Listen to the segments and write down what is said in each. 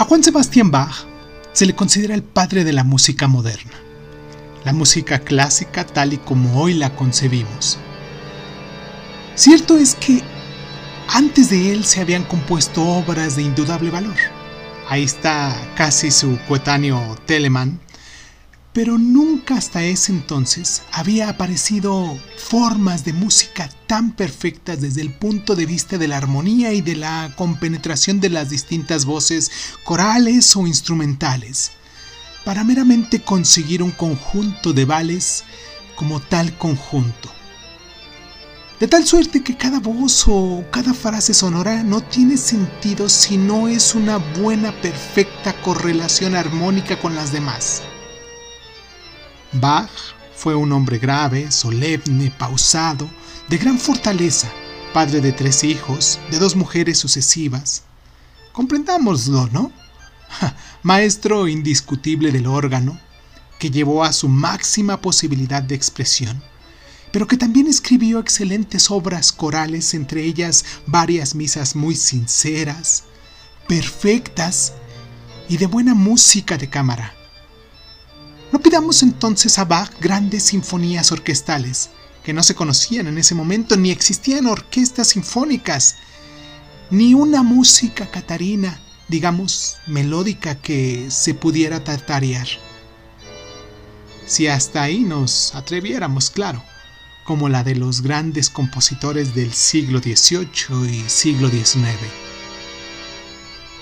A Juan Sebastián Bach se le considera el padre de la música moderna, la música clásica tal y como hoy la concebimos. Cierto es que antes de él se habían compuesto obras de indudable valor. Ahí está casi su coetáneo Telemann, pero nunca hasta ese entonces había aparecido formas de música tan perfectas desde el punto de vista de la armonía y de la compenetración de las distintas voces corales o instrumentales, para meramente conseguir un conjunto de vales como tal conjunto. De tal suerte que cada voz o cada frase sonora no tiene sentido si no es una buena, perfecta correlación armónica con las demás. Bach fue un hombre grave, solemne, pausado, de gran fortaleza, padre de tres hijos, de dos mujeres sucesivas. Comprendámoslo, ¿no? maestro indiscutible del órgano, que llevó a su máxima posibilidad de expresión, pero que también escribió excelentes obras corales, entre ellas varias misas muy sinceras, perfectas y de buena música de cámara no pidamos entonces a Bach grandes sinfonías orquestales, que no se conocían en ese momento, ni existían orquestas sinfónicas, ni una música catarina, digamos, melódica que se pudiera tatarear. Si hasta ahí nos atreviéramos, claro, como la de los grandes compositores del siglo XVIII y siglo XIX.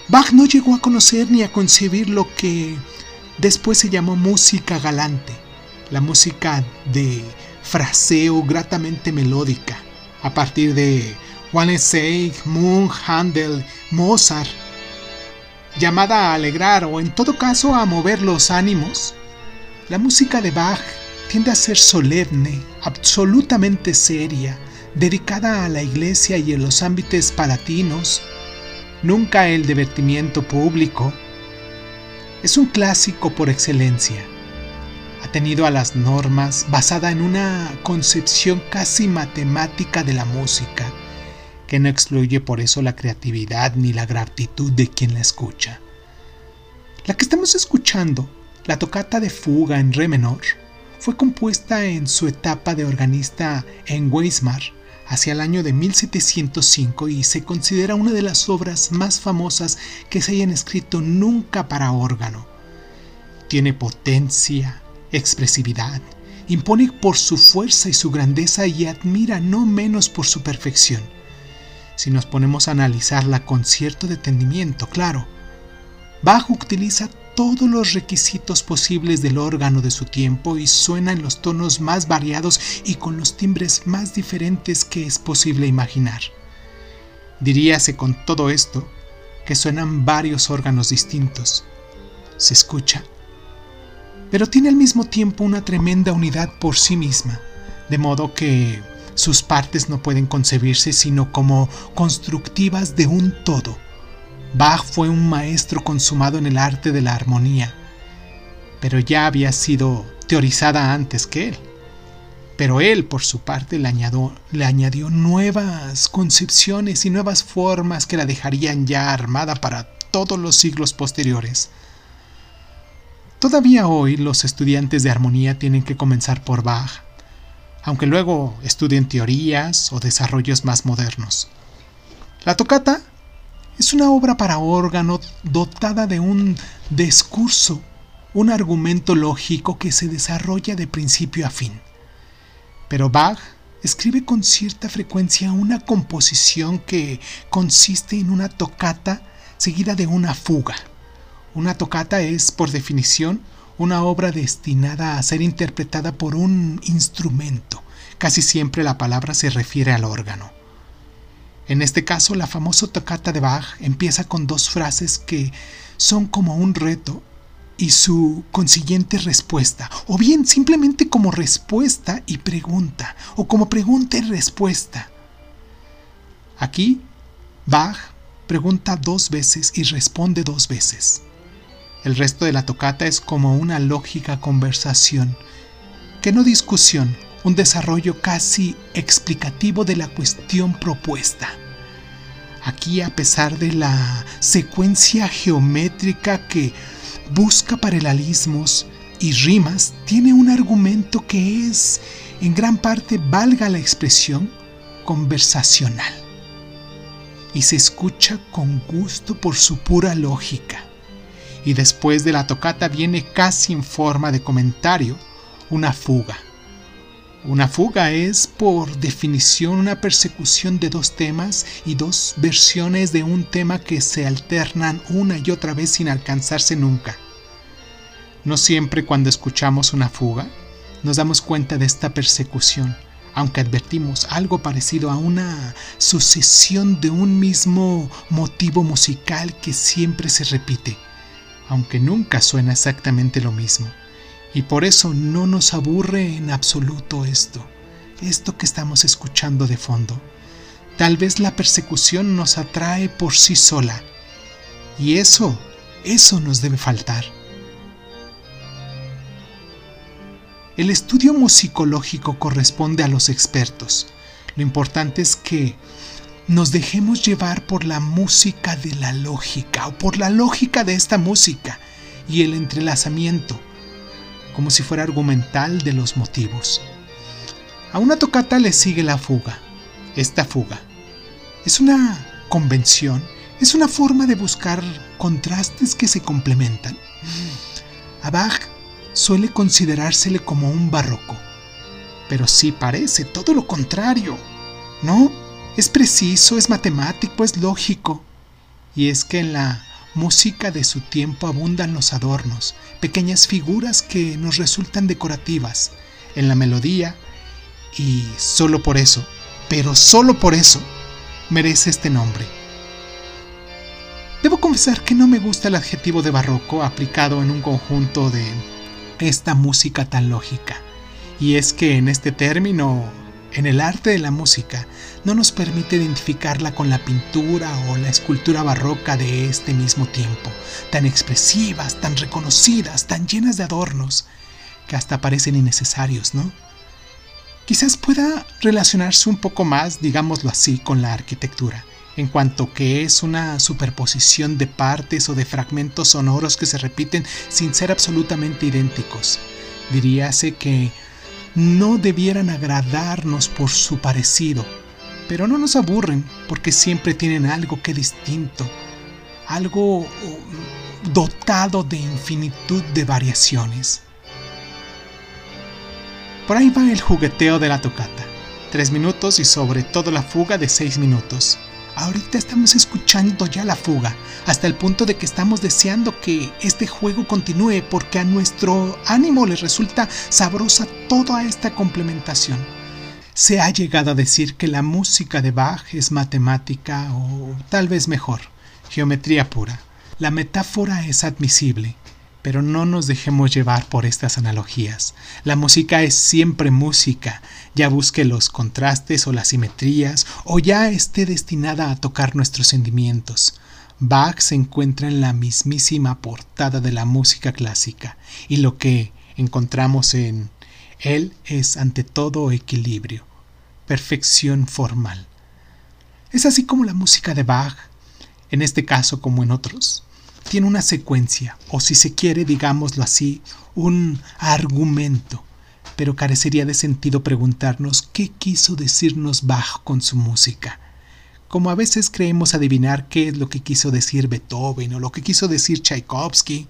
Bach no llegó a conocer ni a concebir lo que Después se llamó música galante, la música de fraseo gratamente melódica, a partir de Seig, Munch, Handel, Mozart, llamada a alegrar o en todo caso a mover los ánimos. La música de Bach tiende a ser solemne, absolutamente seria, dedicada a la iglesia y en los ámbitos palatinos, nunca el divertimiento público, es un clásico por excelencia. Ha tenido a las normas basada en una concepción casi matemática de la música, que no excluye por eso la creatividad ni la gratitud de quien la escucha. La que estamos escuchando, la tocata de fuga en re menor, fue compuesta en su etapa de organista en Weimar hacia el año de 1705 y se considera una de las obras más famosas que se hayan escrito nunca para órgano. Tiene potencia, expresividad, impone por su fuerza y su grandeza y admira no menos por su perfección. Si nos ponemos a analizarla con cierto detenimiento, claro, Bach utiliza todos los requisitos posibles del órgano de su tiempo y suena en los tonos más variados y con los timbres más diferentes que es posible imaginar. Diríase con todo esto que suenan varios órganos distintos. Se escucha. Pero tiene al mismo tiempo una tremenda unidad por sí misma, de modo que sus partes no pueden concebirse sino como constructivas de un todo Bach fue un maestro consumado en el arte de la armonía, pero ya había sido teorizada antes que él. Pero él, por su parte, le añadió, nuevas concepciones y nuevas formas que la dejarían ya armada para todos los siglos posteriores. Todavía hoy los estudiantes de armonía tienen que comenzar por Bach, aunque luego estudien teorías o desarrollos más modernos. La tocata es una obra para órgano dotada de un discurso, un argumento lógico que se desarrolla de principio a fin. Pero Bach escribe con cierta frecuencia una composición que consiste en una tocata seguida de una fuga. Una tocata es, por definición, una obra destinada a ser interpretada por un instrumento. Casi siempre la palabra se refiere al órgano. En este caso, la famosa tocata de Bach empieza con dos frases que son como un reto y su consiguiente respuesta, o bien simplemente como respuesta y pregunta, o como pregunta y respuesta. Aquí, Bach pregunta dos veces y responde dos veces. El resto de la tocata es como una lógica conversación, que no discusión, un desarrollo casi explicativo de la cuestión propuesta. Aquí, a pesar de la secuencia geométrica que busca paralelismos y rimas, tiene un argumento que es, en gran parte, valga la expresión, conversacional. Y se escucha con gusto por su pura lógica. Y después de la tocata viene casi en forma de comentario una fuga. Una fuga es, por definición, una persecución de dos temas y dos versiones de un tema que se alternan una y otra vez sin alcanzarse nunca. No siempre cuando escuchamos una fuga nos damos cuenta de esta persecución, aunque advertimos algo parecido a una sucesión de un mismo motivo musical que siempre se repite, aunque nunca suena exactamente lo mismo. Y por eso no nos aburre en absoluto esto, esto que estamos escuchando de fondo. Tal vez la persecución nos atrae por sí sola. Y eso, eso nos debe faltar. El estudio musicológico corresponde a los expertos. Lo importante es que nos dejemos llevar por la música de la lógica o por la lógica de esta música y el entrelazamiento como si fuera argumental de los motivos. A una tocata le sigue la fuga. Esta fuga es una convención, es una forma de buscar contrastes que se complementan. A Bach suele considerársele como un barroco, pero sí parece todo lo contrario. ¿No? Es preciso, es matemático, es lógico. Y es que en la música de su tiempo abundan los adornos, pequeñas figuras que nos resultan decorativas en la melodía y solo por eso, pero solo por eso, merece este nombre. Debo confesar que no me gusta el adjetivo de barroco aplicado en un conjunto de esta música tan lógica, y es que en este término en el arte de la música no nos permite identificarla con la pintura o la escultura barroca de este mismo tiempo, tan expresivas, tan reconocidas, tan llenas de adornos, que hasta parecen innecesarios, ¿no? Quizás pueda relacionarse un poco más, digámoslo así, con la arquitectura, en cuanto que es una superposición de partes o de fragmentos sonoros que se repiten sin ser absolutamente idénticos. Diríase que no debieran agradarnos por su parecido, pero no nos aburren porque siempre tienen algo que distinto, algo uh, dotado de infinitud de variaciones. Por ahí va el jugueteo de la tocata, tres minutos y sobre todo la fuga de seis minutos. Ahorita estamos escuchando ya la fuga, hasta el punto de que estamos deseando que este juego continúe porque a nuestro ánimo le resulta sabrosa toda esta complementación. Se ha llegado a decir que la música de Bach es matemática o tal vez mejor, geometría pura. La metáfora es admisible, pero no nos dejemos llevar por estas analogías. La música es siempre música, ya busque los contrastes o las simetrías, o ya esté destinada a tocar nuestros sentimientos. Bach se encuentra en la mismísima portada de la música clásica, y lo que encontramos en él es ante todo equilibrio, perfección formal. Es así como la música de Bach, en este caso como en otros, tiene una secuencia, o si se quiere, digámoslo así, un argumento, pero carecería de sentido preguntarnos qué quiso decirnos Bach con su música. Como a veces creemos adivinar qué es lo que quiso decir Beethoven o lo que quiso decir Tchaikovsky,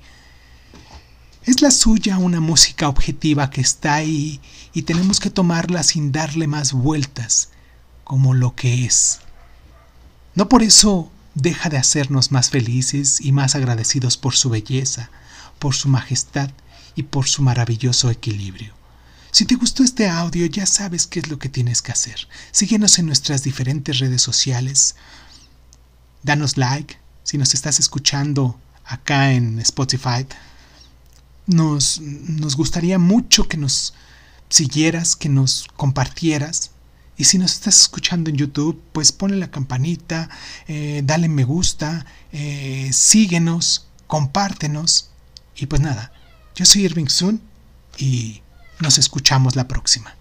es la suya una música objetiva que está ahí y tenemos que tomarla sin darle más vueltas, como lo que es. No por eso deja de hacernos más felices y más agradecidos por su belleza, por su majestad y por su maravilloso equilibrio. Si te gustó este audio ya sabes qué es lo que tienes que hacer. Síguenos en nuestras diferentes redes sociales. Danos like si nos estás escuchando acá en Spotify. Nos, nos gustaría mucho que nos siguieras, que nos compartieras y si nos estás escuchando en YouTube, pues ponle la campanita, eh, dale me gusta, eh, síguenos, compártenos. Y pues nada, yo soy Irving Sun y nos escuchamos la próxima.